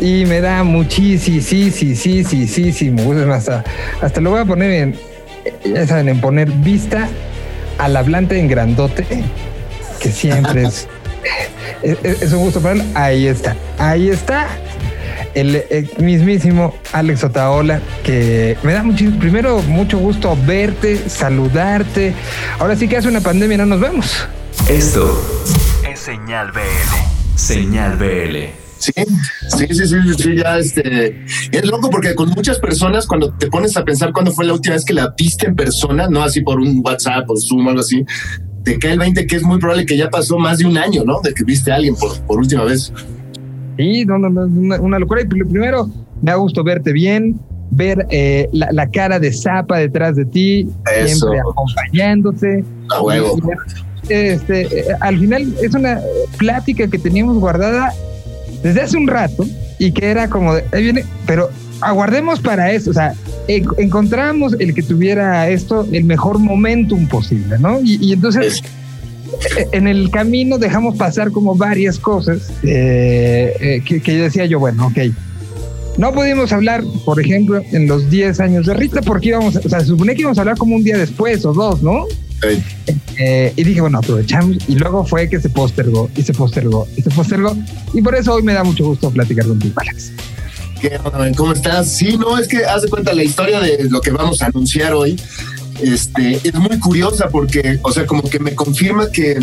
y me da muchísimo, sí, sí, sí, sí, sí, sí, hasta, hasta lo voy a poner en, ya saben, en poner vista al hablante en grandote, que siempre es, es, un gusto para él. Ahí está, ahí está. El, mismísimo Alex Otaola, que me da muchísimo, primero mucho gusto verte, saludarte. Ahora sí que hace una pandemia no nos vemos. Esto es Señal BL. Señal BL. Sí, sí, sí, sí, sí, ya este. Es loco porque con muchas personas, cuando te pones a pensar cuándo fue la última vez que la viste en persona, no así por un WhatsApp o Zoom o algo así, te cae el 20 que es muy probable que ya pasó más de un año, ¿no? De que viste a alguien por, por última vez. Sí, no, no, no, una, locura. Y primero, me ha gustado verte bien, ver eh, la, cara de Zapa detrás de ti, siempre acompañándote. A huevo. Este, eh, al final es una plática que teníamos guardada desde hace un rato y que era como, de, ahí viene, pero aguardemos para eso, o sea, encontramos el que tuviera esto el mejor momentum posible, ¿no? Y, entonces e, en el camino dejamos pasar como varias cosas eh, eh, que, que decía yo, bueno, ok. No pudimos hablar, por ejemplo, en los 10 años de Rita, porque íbamos, o sea, se supone que íbamos a hablar como un día después o dos, ¿no? Eh, y dije, bueno, aprovechamos. Y luego fue que se postergó, y se postergó, y se postergó. Y por eso hoy me da mucho gusto platicar contigo, Alex. ¿Qué ¿Cómo estás? Sí, no, es que haz de cuenta la historia de lo que vamos a anunciar hoy. Este, es muy curiosa porque, o sea, como que me confirma que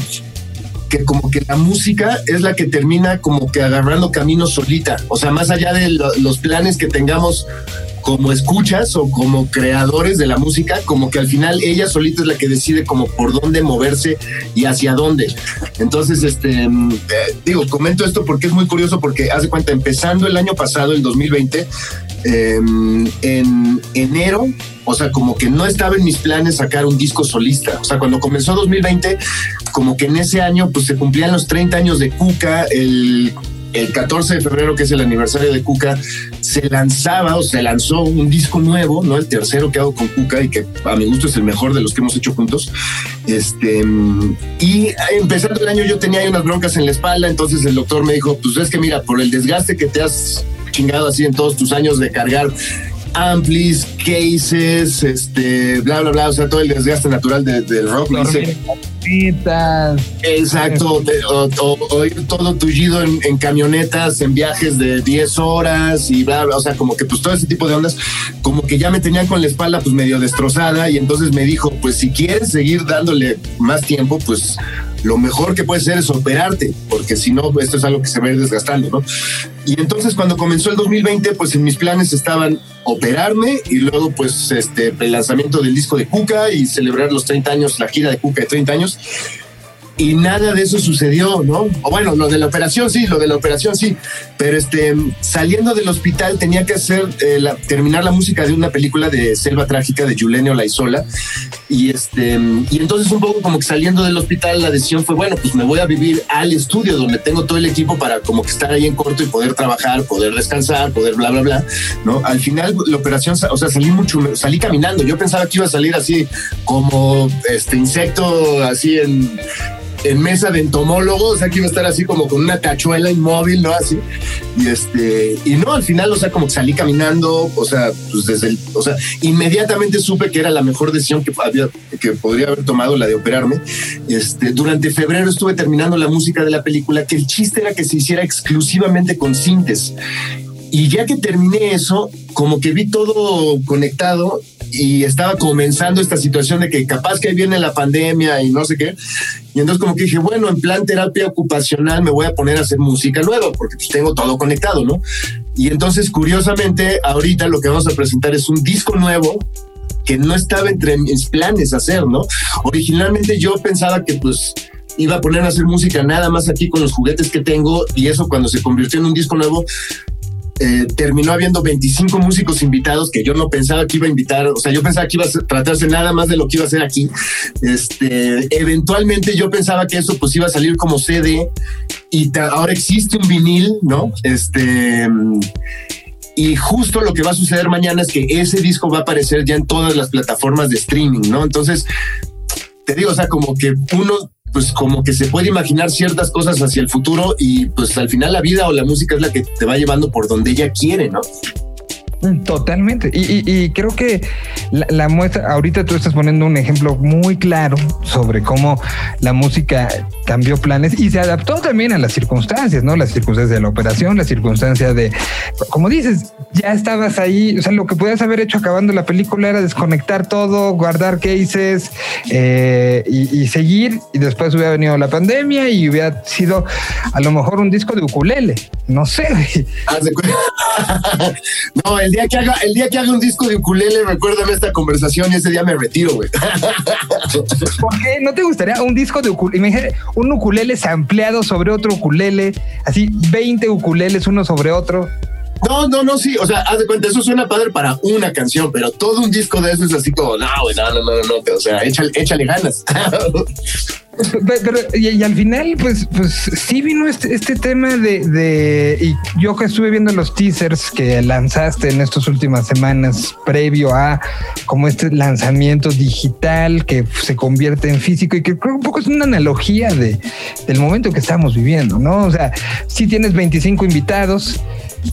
que como que la música es la que termina como que agarrando camino solita. O sea, más allá de los planes que tengamos como escuchas o como creadores de la música, como que al final ella solita es la que decide como por dónde moverse y hacia dónde. Entonces, este, mm, eh, digo, comento esto porque es muy curioso porque hace cuenta, empezando el año pasado, el 2020, em, en enero, o sea, como que no estaba en mis planes sacar un disco solista. O sea, cuando comenzó 2020, como que en ese año, pues se cumplían los 30 años de Cuca, el el 14 de febrero, que es el aniversario de Cuca, se lanzaba o se lanzó un disco nuevo, ¿no? El tercero que hago con Cuca y que a mi gusto es el mejor de los que hemos hecho juntos. Este, y empezando el año yo tenía unas broncas en la espalda, entonces el doctor me dijo, pues es que mira, por el desgaste que te has chingado así en todos tus años de cargar amplis, cases, este, bla, bla, bla, o sea, todo el desgaste natural del rock. Exacto, o, ir todo tullido en, camionetas, en viajes de 10 horas y bla, bla, o sea, como que pues todo ese tipo de ondas, como que ya me tenían con la espalda pues medio destrozada y entonces me dijo, pues si quieres seguir dándole más tiempo, pues lo mejor que puede ser es operarte, porque si no, esto es algo que se va a ir desgastando, ¿no? Y entonces cuando comenzó el 2020, pues en mis planes estaban operarme y luego pues este el lanzamiento del disco de Cuca y celebrar los 30 años, la gira de Cuca de 30 años y nada de eso sucedió, ¿no? O bueno, lo de la operación sí, lo de la operación sí, pero este, saliendo del hospital tenía que hacer, eh, terminar la música de una película de Selva Trágica de Julenio Laizola y este, y entonces un poco como que saliendo del hospital la decisión fue, bueno, pues me voy a vivir al estudio donde tengo todo el equipo para como que estar ahí en corto y poder trabajar, poder descansar, poder bla, bla, bla, ¿no? Al final la operación, o sea, salí mucho, salí caminando, yo pensaba que iba a salir así como este insecto, así en en mesa de entomólogos, que iba a estar así como con una cachuela inmóvil, ¿no? Así. Y este, y no, al final, o sea, como que salí caminando, o sea, pues desde el, o sea, inmediatamente supe que era la mejor decisión que, había, que podría haber tomado, la de operarme. Este, durante febrero estuve terminando la música de la película, que el chiste era que se hiciera exclusivamente con sintes. Y ya que terminé eso, como que vi todo conectado y estaba comenzando esta situación de que capaz que ahí viene la pandemia y no sé qué. Y entonces como que dije, bueno, en plan terapia ocupacional me voy a poner a hacer música nueva porque pues tengo todo conectado, ¿no? Y entonces curiosamente ahorita lo que vamos a presentar es un disco nuevo que no estaba entre mis planes hacer, ¿no? Originalmente yo pensaba que pues iba a poner a hacer música nada más aquí con los juguetes que tengo y eso cuando se convirtió en un disco nuevo eh, terminó habiendo 25 músicos invitados que yo no pensaba que iba a invitar, o sea, yo pensaba que iba a tratarse nada más de lo que iba a hacer aquí. Este, eventualmente yo pensaba que eso pues iba a salir como CD y ahora existe un vinil, ¿no? Este, y justo lo que va a suceder mañana es que ese disco va a aparecer ya en todas las plataformas de streaming, ¿no? Entonces, te digo, o sea, como que uno pues como que se puede imaginar ciertas cosas hacia el futuro y pues al final la vida o la música es la que te va llevando por donde ella quiere, ¿no? Totalmente. Y, creo que la, muestra, ahorita tú estás poniendo un ejemplo muy claro sobre cómo la música cambió planes y se adaptó también a las circunstancias, ¿no? Las circunstancias de la operación, las circunstancias de, como dices, ya estabas ahí, o sea, lo que podías haber hecho acabando la película era desconectar todo, guardar cases eh, y, seguir, y después hubiera venido la pandemia y hubiera sido a lo mejor un disco de ukulele, no sé. no, el día que haga, el día que haga un disco de ukulele, recuérdame esta conversación y ese día me retiro, güey. ¿Por qué? ¿No te gustaría un disco de ukulele? Un ukulele sampleado sobre otro ukulele, así 20 ukuleles uno sobre otro. No, no, no, sí. O sea, haz de cuenta, eso suena padre para una canción, pero todo un disco de eso es así como, no, no, no, no, no, o sea, échale, échale ganas. Pero, y, al final, pues, pues sí vino este, este tema de, de, y yo que estuve viendo los teasers que lanzaste en estas últimas semanas previo a como este lanzamiento digital que se convierte en físico y que creo un poco es una analogía de, del momento que estamos viviendo, ¿no? O sea, si tienes 25 invitados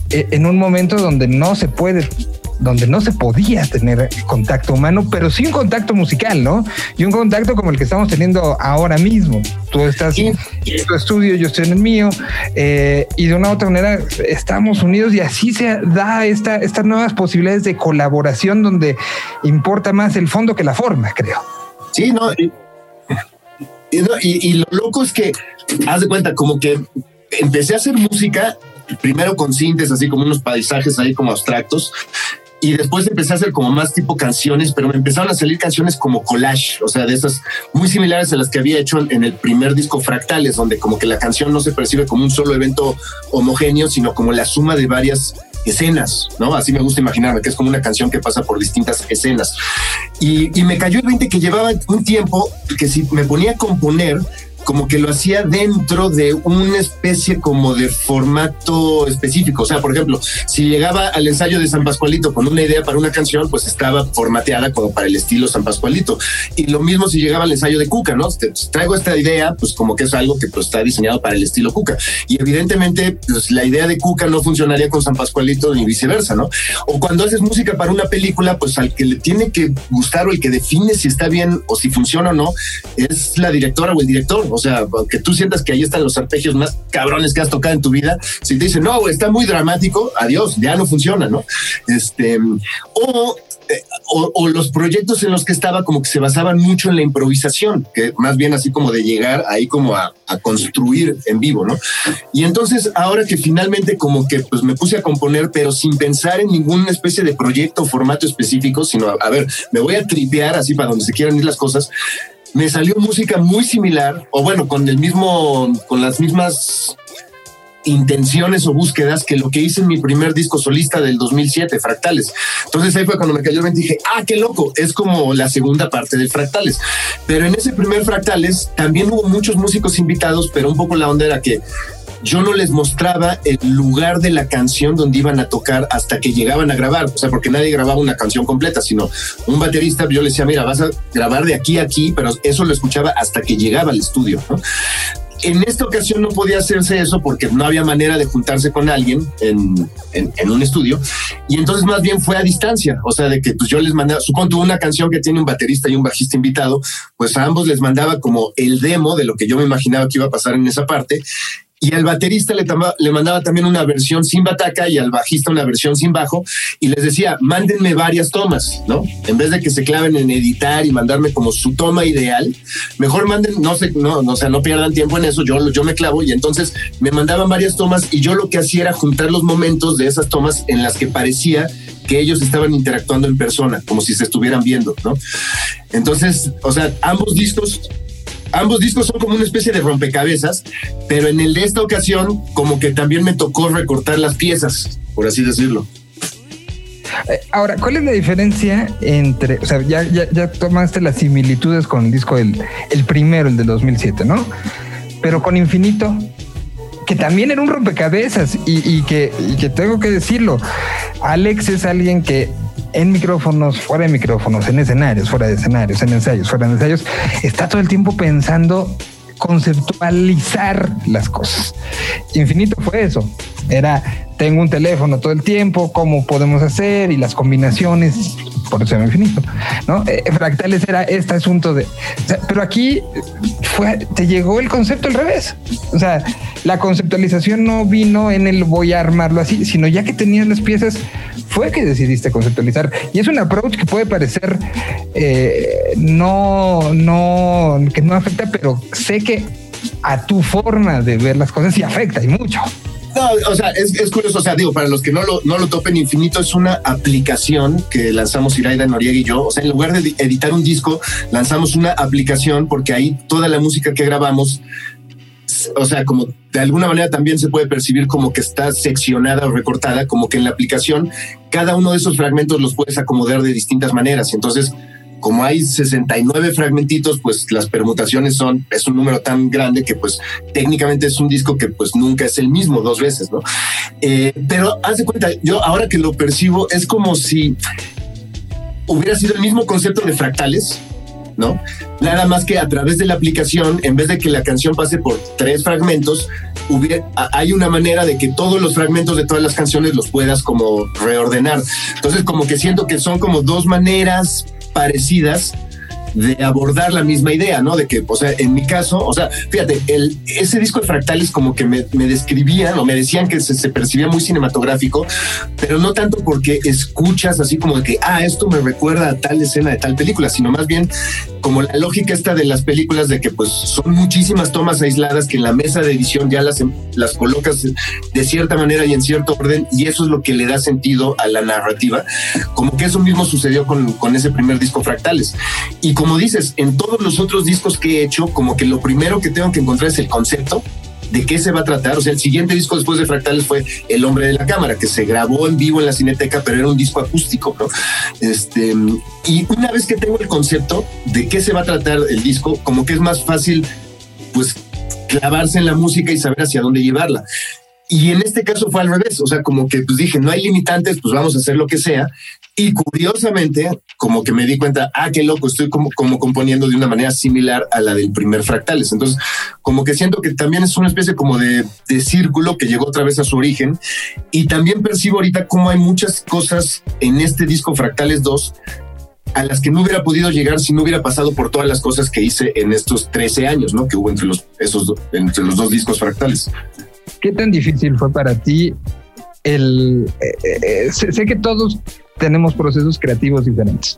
en un momento donde no se puede donde no se podía tener contacto humano, pero sí un contacto musical, ¿no? Y un contacto como el que estamos teniendo ahora mismo. Tú estás en tu estudio, yo estoy en el mío, eh, y de una u otra manera estamos unidos y así se da esta, estas nuevas posibilidades de colaboración donde importa más el fondo que la forma, creo. Sí, no. Y, y lo loco es que, haz de cuenta, como que empecé a hacer música primero con sintes, así como unos paisajes ahí como abstractos, y después empecé a hacer como más tipo canciones, pero me empezaron a salir canciones como collage, o sea, de esas muy similares a las que había hecho en el primer disco Fractales, donde como que la canción no se percibe como un solo evento homogéneo, sino como la suma de varias escenas, ¿no? Así me gusta imaginarme, que es como una canción que pasa por distintas escenas. Y, y me cayó el 20 que llevaba un tiempo que si me ponía a componer, como que lo hacía dentro de una especie como de formato específico. O sea, por ejemplo, si llegaba al ensayo de San Pascualito con una idea para una canción, pues estaba formateada como para el estilo San Pascualito. Y lo mismo si llegaba al ensayo de Cuca, ¿no? Te traigo esta idea, pues como que es algo que pues, está diseñado para el estilo Cuca. Y evidentemente, pues la idea de Cuca no funcionaría con San Pascualito ni viceversa, ¿no? O cuando haces música para una película, pues al que le tiene que gustar o el que define si está bien o si funciona o no, es la directora o el director o sea, aunque tú sientas que ahí están los arpegios más cabrones que has tocado en tu vida, si te dicen, no, está muy dramático, adiós, ya no funciona, ¿no? Este, o eh, o, los proyectos en los que estaba como que se basaban mucho en la improvisación, que más bien así como de llegar ahí como a, a, construir en vivo, ¿no? Y entonces ahora que finalmente como que pues me puse a componer, pero sin pensar en ninguna especie de proyecto o formato específico, sino a, a ver, me voy a tripear así para donde se quieran ir las cosas, me salió música muy similar, o bueno, con el mismo, con las mismas intenciones o búsquedas que lo que hice en mi primer disco solista del 2007, Fractales. Entonces ahí fue cuando me cayó el 20 y dije, ah, qué loco, es como la segunda parte de Fractales. Pero en ese primer Fractales también hubo muchos músicos invitados, pero un poco la onda era que yo no les mostraba el lugar de la canción donde iban a tocar hasta que llegaban a grabar, o sea, porque nadie grababa una canción completa, sino un baterista, yo le decía, mira, vas a grabar de aquí a aquí, pero eso lo escuchaba hasta que llegaba al estudio. En esta ocasión no podía hacerse eso porque no había manera de juntarse con alguien en, en, un estudio. Y entonces más bien fue a distancia. O sea, de que pues yo les mandaba, supongo una canción que tiene un baterista y un bajista invitado, pues a ambos les mandaba como el demo de lo que yo me imaginaba que iba a pasar en esa parte y al baterista le, le, mandaba también una versión sin bataca y al bajista una versión sin bajo y les decía, mándenme varias tomas, ¿no? En vez de que se claven en editar y mandarme como su toma ideal, mejor manden, no sé, no, no, o sea, no pierdan tiempo en eso, yo, yo me clavo y entonces me mandaban varias tomas y yo lo que hacía era juntar los momentos de esas tomas en las que parecía que ellos estaban interactuando en persona, como si se estuvieran viendo, ¿no? Entonces, o sea, ambos discos ambos discos son como una especie de rompecabezas, pero en el de esta ocasión como que también me tocó recortar las piezas, por así decirlo. Eh, ahora, ¿cuál es la diferencia entre, o sea, ya, tomaste las similitudes con el disco, el, el primero, el del 2007, ¿no? Pero con Infinito, que también era un rompecabezas y, que, y que tengo que decirlo, Alex es alguien que en micrófonos, fuera de micrófonos, en escenarios, fuera de escenarios, en ensayos, fuera de ensayos, está todo el tiempo pensando conceptualizar las cosas. Infinito fue eso. Era, tengo un teléfono todo el tiempo, cómo podemos hacer y las combinaciones, por eso era infinito. ¿no? Eh, fractales era este asunto de. pero aquí fue, te llegó el concepto al revés. O sea, la conceptualización no vino en el voy a armarlo así, sino ya que tenías las piezas, fue que decidiste conceptualizar. Y es un approach que puede parecer eh, no, no, que no afecta, pero sé que a tu forma de ver las cosas sí afecta y mucho. No, o sea, es, curioso, o sea, digo, para los que no lo, no lo topen, Infinito es una aplicación que lanzamos Iraida Noriega y yo. O sea, en lugar de editar un disco, lanzamos una aplicación porque ahí toda la música que grabamos o sea, como de alguna manera también se puede percibir como que está seccionada o recortada, como que en la aplicación cada uno de esos fragmentos los puedes acomodar de distintas maneras. Entonces, como hay 69 fragmentitos, pues las permutaciones son, es un número tan grande que pues técnicamente es un disco que pues nunca es el mismo dos veces, ¿no? Eh, pero haz de cuenta, yo ahora que lo percibo, es como si hubiera sido el mismo concepto de fractales, ¿no? Nada más que a través de la aplicación, en vez de que la canción pase por tres fragmentos, hay una manera de que todos los fragmentos de todas las canciones los puedas como reordenar. Entonces, como que siento que son como dos maneras parecidas de abordar la misma idea, ¿no? De que, o sea, en mi caso, o sea, fíjate, el, ese disco de fractales como que me, me describían o me decían que se, percibía muy cinematográfico, pero no tanto porque escuchas así como de que, ah, esto me recuerda a tal escena de tal película, sino más bien como la lógica esta de las películas de que pues son muchísimas tomas aisladas que en la mesa de edición ya las, las colocas de cierta manera y en cierto orden y eso es lo que le da sentido a la narrativa, como que eso mismo sucedió con, con ese primer disco fractales. Y como dices, en todos los otros discos que he hecho, como que lo primero que tengo que encontrar es el concepto de qué se va a tratar. O sea, el siguiente disco después de Fractales fue El Hombre de la Cámara, que se grabó en vivo en la Cineteca, pero era un disco acústico, ¿no? Este, y una vez que tengo el concepto de qué se va a tratar el disco, como que es más fácil, pues, clavarse en la música y saber hacia dónde llevarla. Y en este caso fue al revés, o sea, como que pues dije, no hay limitantes, pues vamos a hacer lo que sea. Y curiosamente, como que me di cuenta, ah, qué loco, estoy como, como componiendo de una manera similar a la del primer Fractales. Entonces, como que siento que también es una especie como de, de círculo que llegó otra vez a su origen. Y también percibo ahorita cómo hay muchas cosas en este disco Fractales 2 a las que no hubiera podido llegar si no hubiera pasado por todas las cosas que hice en estos 13 años, ¿no? Que hubo entre los, esos, entre los dos discos fractales. ¿Qué tan difícil fue para ti el... Eh, eh, sé, que todos tenemos procesos creativos diferentes,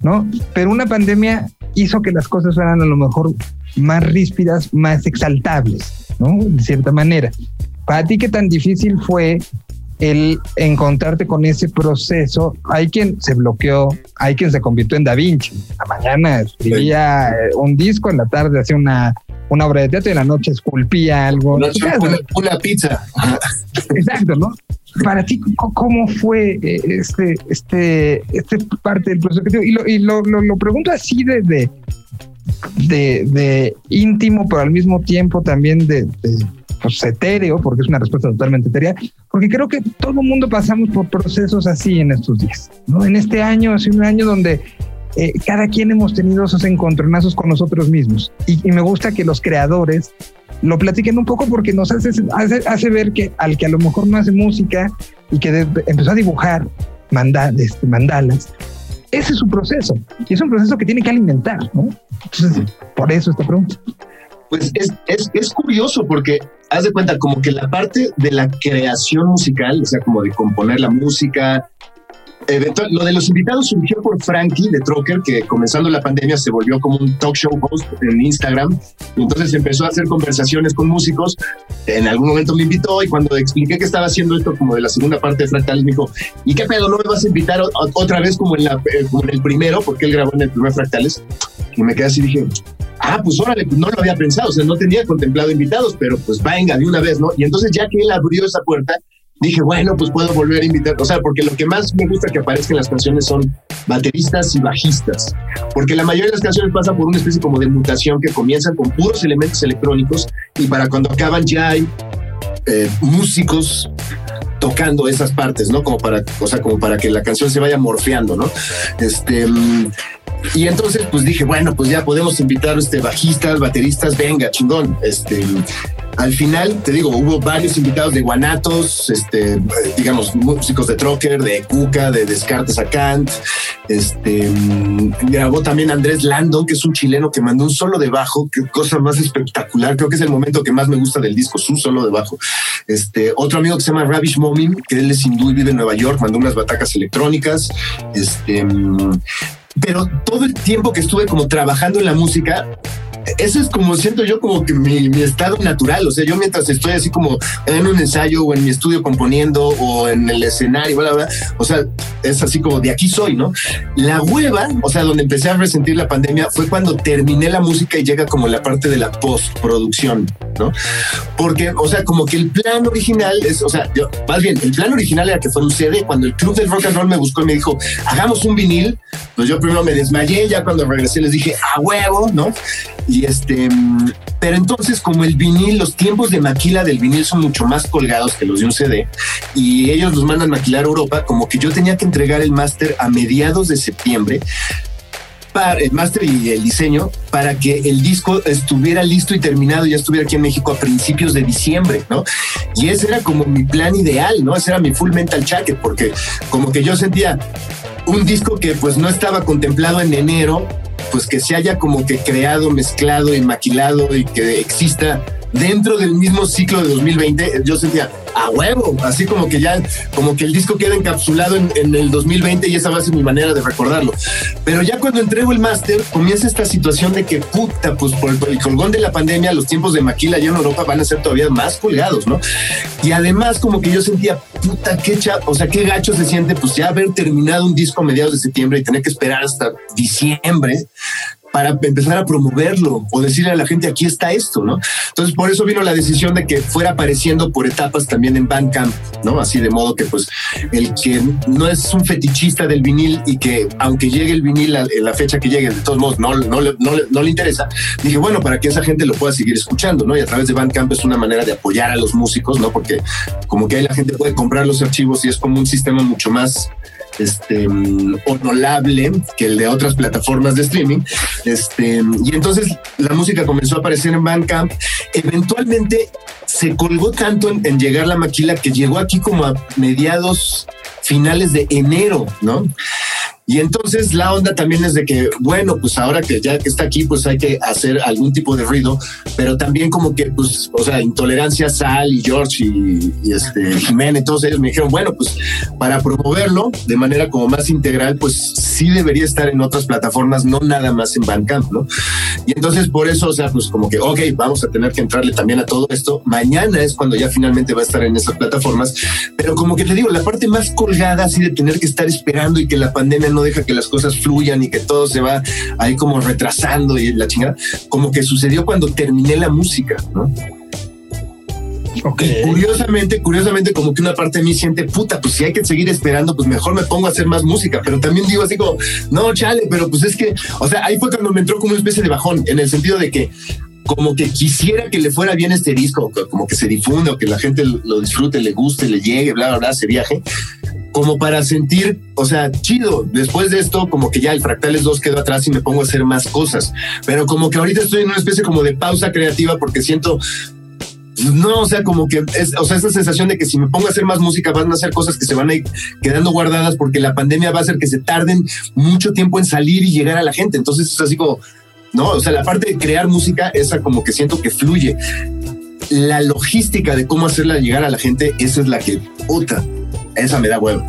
¿no? Pero una pandemia hizo que las cosas fueran a lo mejor más ríspidas, más exaltables, ¿no? De cierta manera. Para ti, ¿qué tan difícil fue el encontrarte con ese proceso? Hay quien se bloqueó, hay quien se convirtió en Da Vinci. La mañana escribía eh, un disco, en la tarde hacía una, una obra de teatro y en la noche esculpía algo. una, una pizza. Exacto, ¿no? Para ti, ¿cómo fue eh, este, este, este parte del proceso creativo? Y lo, y lo, lo, pregunto así de, de, íntimo, pero al mismo tiempo también de, pues, etéreo, porque es una respuesta totalmente etérea, porque creo que todo el mundo pasamos por procesos así en estos días, ¿no? En este año, hace un año donde eh, cada quien hemos tenido esos encontronazos con nosotros mismos. Y, y, me gusta que los creadores lo platiquen un poco porque nos hace, hace, ver que al que a lo mejor no hace música y que empezó a dibujar este, mandalas, ese es su proceso. Y es un proceso que tiene que alimentar, ¿no? Entonces, por eso esta pregunta. Pues es, es, es curioso porque haz de cuenta como que la parte de la creación musical, o sea, como de componer la música, lo de los invitados surgió por Frankie de Trocker, que comenzando la pandemia se volvió como un talk show host en Instagram. Y entonces empezó a hacer conversaciones con músicos. En algún momento me invitó y cuando expliqué que estaba haciendo esto como de la segunda parte de Fractales, me dijo, ¿y qué pedo? ¿No me vas a invitar otra vez como en, la, eh, como en el primero? Porque él grabó en el primer Fractales. Y me quedé así y dije, ah, pues órale, pues no lo había pensado, o sea, no tenía contemplado invitados, pero pues venga, de una vez, ¿no? Y entonces ya que él abrió esa puerta, dije, bueno, pues puedo volver a invitar, o sea, porque lo que más me gusta que aparezcan las canciones son bateristas y bajistas, porque la mayoría de las canciones pasan por una especie como de mutación que comienzan con puros elementos electrónicos y para cuando acaban ya hay eh, músicos tocando esas partes, ¿no? Como para, o sea, como para que la canción se vaya morfeando, ¿no? Este, Y entonces, pues dije, bueno, pues ya podemos invitar este bajistas, bateristas, venga, chingón. Este, al final, te digo, hubo varios invitados de Guanatos, este, digamos, músicos de Trocker, de Cuca, de Descartes a Kant. Este, grabó también Andrés Lando, que es un chileno que mandó un solo de bajo, qué cosa más espectacular. Creo que es el momento que más me gusta del disco, su solo de bajo. Este, otro amigo que se llama Ravish Momin, que él es hindú y vive en Nueva York, mandó unas batacas electrónicas. Este, pero todo el tiempo que estuve como trabajando en la música, eso es como siento yo como que mi, estado natural. O sea, yo mientras estoy así como en un ensayo o en mi estudio componiendo o en el escenario, bla, bla, o sea, es así como de aquí soy, ¿no? La hueva, o sea, donde empecé a resentir la pandemia fue cuando terminé la música y llega como la parte de la postproducción, ¿no? Porque, o sea, como que el plan original es, o sea, yo, más bien, el plan original era que fuera un CD. Cuando el club del rock and roll me buscó y me dijo, hagamos un vinil, pues yo primero me desmayé, ya cuando regresé les dije, a huevo, ¿no? Este, pero entonces como el vinil, los tiempos de maquila del vinil son mucho más colgados que los de un CD y ellos los mandan maquilar a Europa, como que yo tenía que entregar el máster a mediados de septiembre para el máster y el diseño para que el disco estuviera listo y terminado, ya estuviera aquí en México a principios de diciembre, ¿no? Y ese era como mi plan ideal, ¿no? Ese era mi full mental jacket, porque como que yo sentía un disco que pues no estaba contemplado en enero, pues que se haya como que creado, mezclado y maquilado y que exista dentro del mismo ciclo de 2020, yo sentía a huevo, así como que ya, como que el disco queda encapsulado en, el 2020 y esa va a ser mi manera de recordarlo. Pero ya cuando entrego el máster, comienza esta situación de que puta, pues por el, colgón de la pandemia, los tiempos de maquila allá en Europa van a ser todavía más colgados, ¿no? Y además, como que yo sentía, puta, qué cha, o sea, qué gacho se siente, pues ya haber terminado un disco a mediados de septiembre y tener que esperar hasta diciembre para empezar a promoverlo o decirle a la gente aquí está esto, ¿no? Entonces por eso vino la decisión de que fuera apareciendo por etapas también en Bandcamp, ¿no? Así de modo que pues el que no es un fetichista del vinil y que aunque llegue el vinil en la fecha que llegue, de todos modos no, no le interesa, dije, bueno, para que esa gente lo pueda seguir escuchando, ¿no? Y a través de Bandcamp es una manera de apoyar a los músicos, ¿no? Porque como que ahí la gente puede comprar los archivos y es como un sistema mucho más este, honorable que el de otras plataformas de streaming. Este, y entonces la música comenzó a aparecer en Bandcamp. Eventualmente se colgó tanto en, en llegar la maquila que llegó aquí como a mediados finales de enero, ¿no? Y entonces la onda también es de que, bueno, pues ahora que ya que está aquí, pues hay que hacer algún tipo de ruido, pero también como que, pues, o sea, intolerancia, Sal y George y, este Jiménez, todos ellos me dijeron, bueno, pues para promoverlo de manera como más integral, pues sí debería estar en otras plataformas, no nada más en Bandcamp, ¿no? Y entonces por eso, o sea, pues como que, ok, vamos a tener que entrarle también a todo esto. Mañana es cuando ya finalmente va a estar en esas plataformas, pero como que te digo, la parte más colgada así de tener que estar esperando y que la pandemia no deja que las cosas fluyan y que todo se va ahí como retrasando y la chingada, como que sucedió cuando terminé la música, ¿no? Okay. Curiosamente, curiosamente, como que una parte de mí siente, puta, pues si hay que seguir esperando, pues mejor me pongo a hacer más música. Pero también digo así como, no, chale, pero pues es que, o sea, ahí fue cuando me entró como una especie de bajón, en el sentido de que como que quisiera que le fuera bien este disco, como que se difunda, o que la gente lo disfrute, le guste, le llegue, bla, bla, bla, se viaje como para sentir, o sea, chido. Después de esto, como que ya el Fractales 2 quedó atrás y me pongo a hacer más cosas. Pero como que ahorita estoy en una especie como de pausa creativa porque siento no, o sea, como que es, o sea, esa sensación de que si me pongo a hacer más música van a hacer cosas que se van a ir quedando guardadas porque la pandemia va a hacer que se tarden mucho tiempo en salir y llegar a la gente. Entonces es así como, no, o sea, la parte de crear música, esa como que siento que fluye. La logística de cómo hacerla llegar a la gente, esa es la que, puta, esa me da huevo.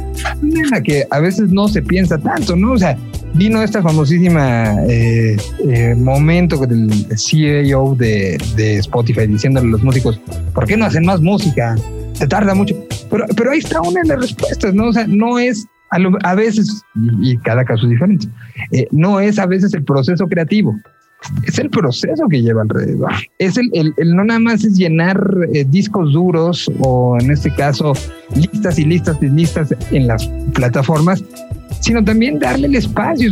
La que a veces no se piensa tanto, ¿no? O sea, vino esta famosísima eh, eh, momento del CEO de, de, Spotify diciéndole a los músicos, ¿por qué no hacen más música? Se tarda mucho. Pero, pero ahí está una de las respuestas, ¿no? O sea, no es a, veces, y, cada caso es diferente, eh, no es a veces el proceso creativo, es el proceso que lleva alrededor. Es el, el, no nada más es llenar eh, discos duros o en este caso listas y listas y listas en las plataformas, sino también darle el espacio,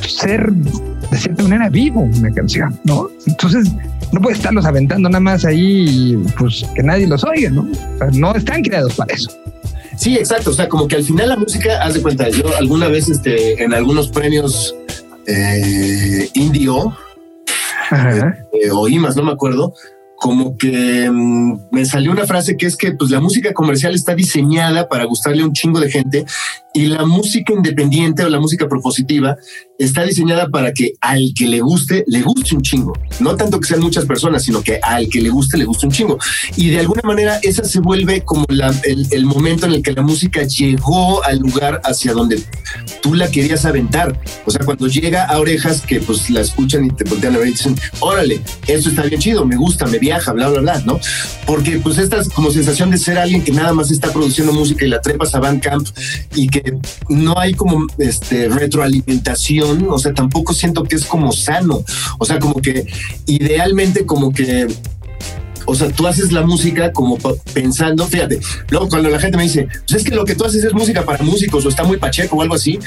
ser de cierta manera vivo una canción, ¿no? Entonces no puede estarlos aventando nada más ahí pues que nadie los oiga, ¿no? no están creados para eso. Sí, exacto. O sea, como que al final la música, haz de cuenta, yo alguna vez este, en algunos premios eh, Indio eh, o Imas, no me acuerdo, como que mm, me salió una frase que es que pues la música comercial está diseñada para gustarle a un chingo de gente y la música independiente o la música propositiva está diseñada para que al que le guste, le guste un chingo. No tanto que sean muchas personas, sino que al que le guste, le guste un chingo. Y de alguna manera esa se vuelve como el, momento en el que la música llegó al lugar hacia donde tú la querías aventar. O sea, cuando llega a orejas que pues la escuchan y te voltean a ver y dicen, órale, esto está bien chido, me gusta, me viaja, bla, bla, bla, ¿no? Porque pues esta es como sensación de ser alguien que nada más está produciendo música y la trepas a Bandcamp y que no hay como este retroalimentación, o sea, tampoco siento que es como sano, o sea, como que idealmente como que o sea, tú haces la música como pensando, fíjate, luego cuando la gente me dice, pues es que lo que tú haces es música para músicos o está muy pacheco o algo así,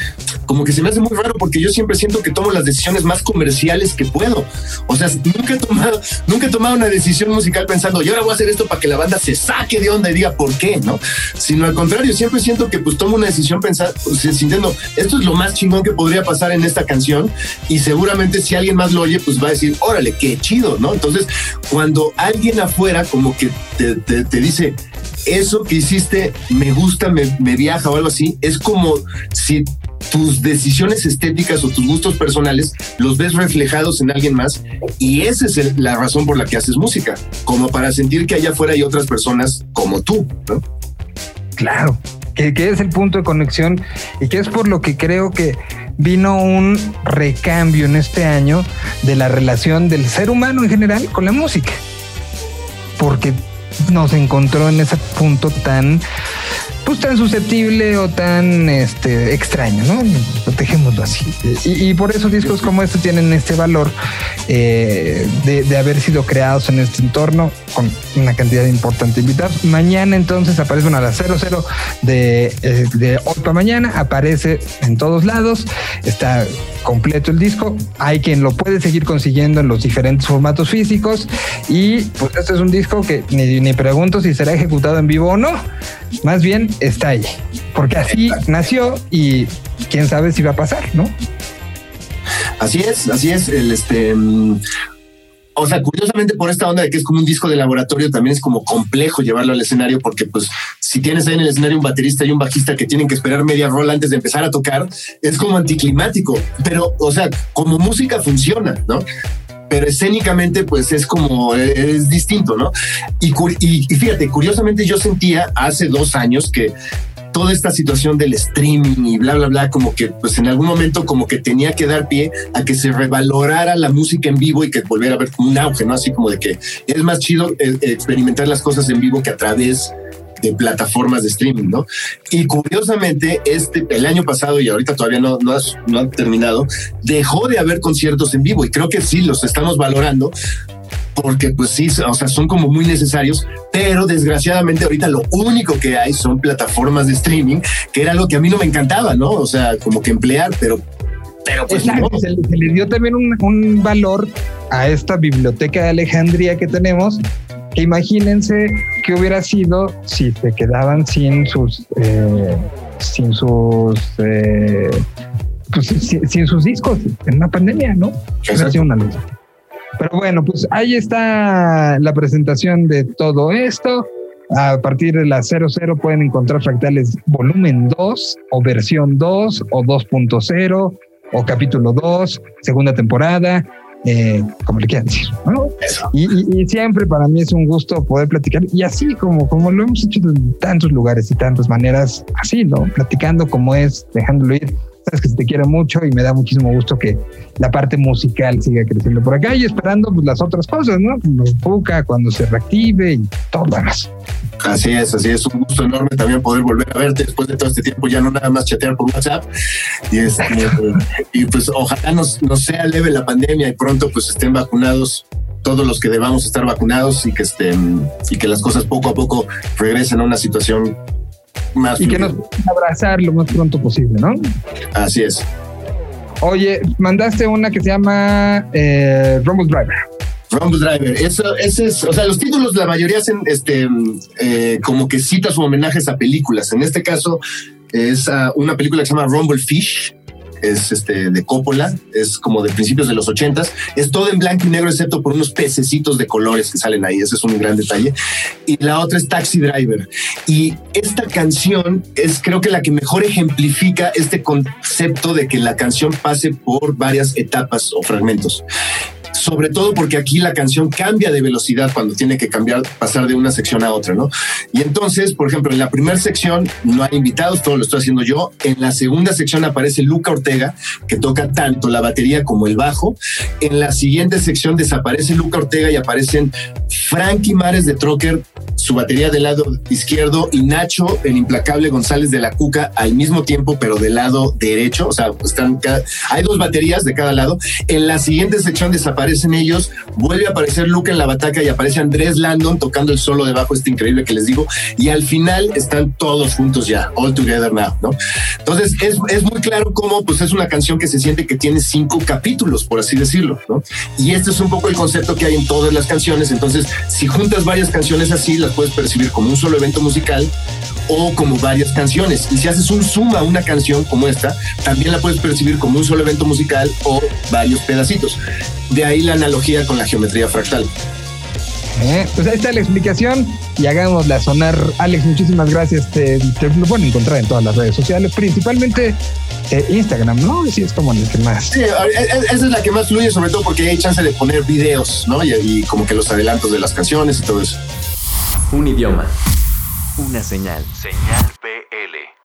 como que se me hace muy raro porque yo siempre siento que tomo las decisiones más comerciales que puedo. O sea, nunca he tomado, nunca he tomado una decisión musical pensando, yo ahora voy a hacer esto para que la banda se saque de onda y diga por qué, ¿no? Sino al contrario, siempre siento que pues tomo una decisión pensando, sintiendo, esto es lo más chingón que podría pasar en esta canción y seguramente si alguien más lo oye, pues va a decir, órale, qué chido, ¿no? Entonces, cuando alguien afuera como que te, dice, eso que hiciste me gusta, me, me, viaja o algo así, es como si tus decisiones estéticas o tus gustos personales los ves reflejados en alguien más y esa es la razón por la que haces música, como para sentir que allá afuera hay otras personas como tú. Claro, que, que es el punto de conexión y que es por lo que creo que vino un recambio en este año de la relación del ser humano en general con la música porque nos encontró en ese punto tan pues tan susceptible o tan este extraño, ¿no? Dejémoslo así. Y, por eso discos como este tienen este valor eh, de, haber sido creados en este entorno con una cantidad importante de invitados. Mañana entonces aparece una a las 00 de, eh, de hoy para mañana, aparece en todos lados, está completo el disco. Hay quien lo puede seguir consiguiendo en los diferentes formatos físicos. Y pues este es un disco que ni, ni pregunto si será ejecutado en vivo o no. Más bien está ahí. Porque así nació y quién sabe si va a pasar, ¿no? Así es, así es. El este. Mm, o sea, curiosamente por esta onda de que es como un disco de laboratorio, también es como complejo llevarlo al escenario porque pues si tienes ahí en el escenario un baterista y un bajista que tienen que esperar media rola antes de empezar a tocar, es como anticlimático, pero o sea, como música funciona, ¿no? Pero escénicamente pues es como, es distinto, ¿no? Y, fíjate, curiosamente yo sentía hace dos años que toda esta situación del streaming y bla, bla, bla, como que pues en algún momento como que tenía que dar pie a que se revalorara la música en vivo y que volviera a ver un auge, ¿no? Así como de que es más chido eh, experimentar las cosas en vivo que a través de plataformas de streaming, ¿no? Y curiosamente, este, el año pasado y ahorita todavía no, no, no han terminado, dejó de haber conciertos en vivo y creo que sí los estamos valorando porque pues sí, o sea, son como muy necesarios, pero desgraciadamente ahorita lo único que hay son plataformas de streaming, que era lo que a mí no me encantaba, ¿no? O sea, como que emplear, pero... Pero pues no. se, le dio también un, valor a esta biblioteca de Alejandría que tenemos, imagínense qué hubiera sido si se quedaban sin sus... Eh, sin sus... Eh, pues, sin, sus discos en una pandemia, ¿no? Eso una luz. Pero bueno, pues ahí está la presentación de todo esto. A partir de la 00 pueden encontrar fractales volumen 2 o versión 2 o 2.0 o capítulo 2, segunda temporada, eh, como le quieran decir. Y, siempre para mí es un gusto poder platicar y así como, como lo hemos hecho en tantos lugares y tantas maneras, así, ¿no? Platicando como es, dejándolo ir sabes que se te quiere mucho y me da muchísimo gusto que la parte musical siga creciendo por acá y esperando pues, las otras cosas, ¿no? Como cuando se reactive y todo lo demás. Así es, así es, un gusto enorme también poder volver a verte después de todo este tiempo, ya no nada más chatear por WhatsApp. Y, este, y pues ojalá nos, nos sea leve la pandemia y pronto pues estén vacunados todos los que debamos estar vacunados y que estén y que las cosas poco a poco regresen a una situación y que nos abrazar lo más pronto posible, ¿no? Así es. Oye, mandaste una que se llama eh, Rumble Driver. Rumble Driver, eso, ese es, o sea, los títulos la mayoría hacen este, eh, como que citas o homenajes a películas. En este caso es una película que se llama Rumble Fish, es este de Coppola, es como de principios de los ochentas, es todo en blanco y negro excepto por unos pececitos de colores que salen ahí, ese es un gran detalle. Y la otra es Taxi Driver. Y esta canción es creo que la que mejor ejemplifica este concepto de que la canción pase por varias etapas o fragmentos sobre todo porque aquí la canción cambia de velocidad cuando tiene que cambiar, pasar de una sección a otra, ¿no? Y entonces, por ejemplo, en la primera sección no hay invitados, todo lo estoy haciendo yo. En la segunda sección aparece Luca Ortega, que toca tanto la batería como el bajo. En la siguiente sección desaparece Luca Ortega y aparecen Frankie Mares de Trocker, su batería del lado izquierdo, y Nacho, el implacable González de la Cuca, al mismo tiempo, pero del lado derecho. O sea, están hay dos baterías de cada lado. En la siguiente sección desaparece aparecen ellos, vuelve a aparecer Luke en la bataca y aparece Andrés Landon tocando el solo debajo, este increíble que les digo, y al final están todos juntos ya, all together now, ¿no? Entonces es, es muy claro cómo pues es una canción que se siente que tiene cinco capítulos, por así decirlo, ¿no? Y este es un poco el concepto que hay en todas las canciones, entonces si juntas varias canciones así, las puedes percibir como un solo evento musical o como varias canciones. Y si haces un suma a una canción como esta, también la puedes percibir como un solo evento musical o varios pedacitos. De ahí la analogía con la geometría fractal. Eh, pues ahí está la explicación y hagámosla sonar. Alex, muchísimas gracias. Te, lo pueden encontrar en todas las redes sociales, principalmente eh, Instagram, ¿no? Sí, es como el que más. Sí, esa es la que más fluye, sobre todo porque hay chance de poner videos, ¿no? Y, y como que los adelantos de las canciones y todo eso. Un idioma una señal. Señal PL.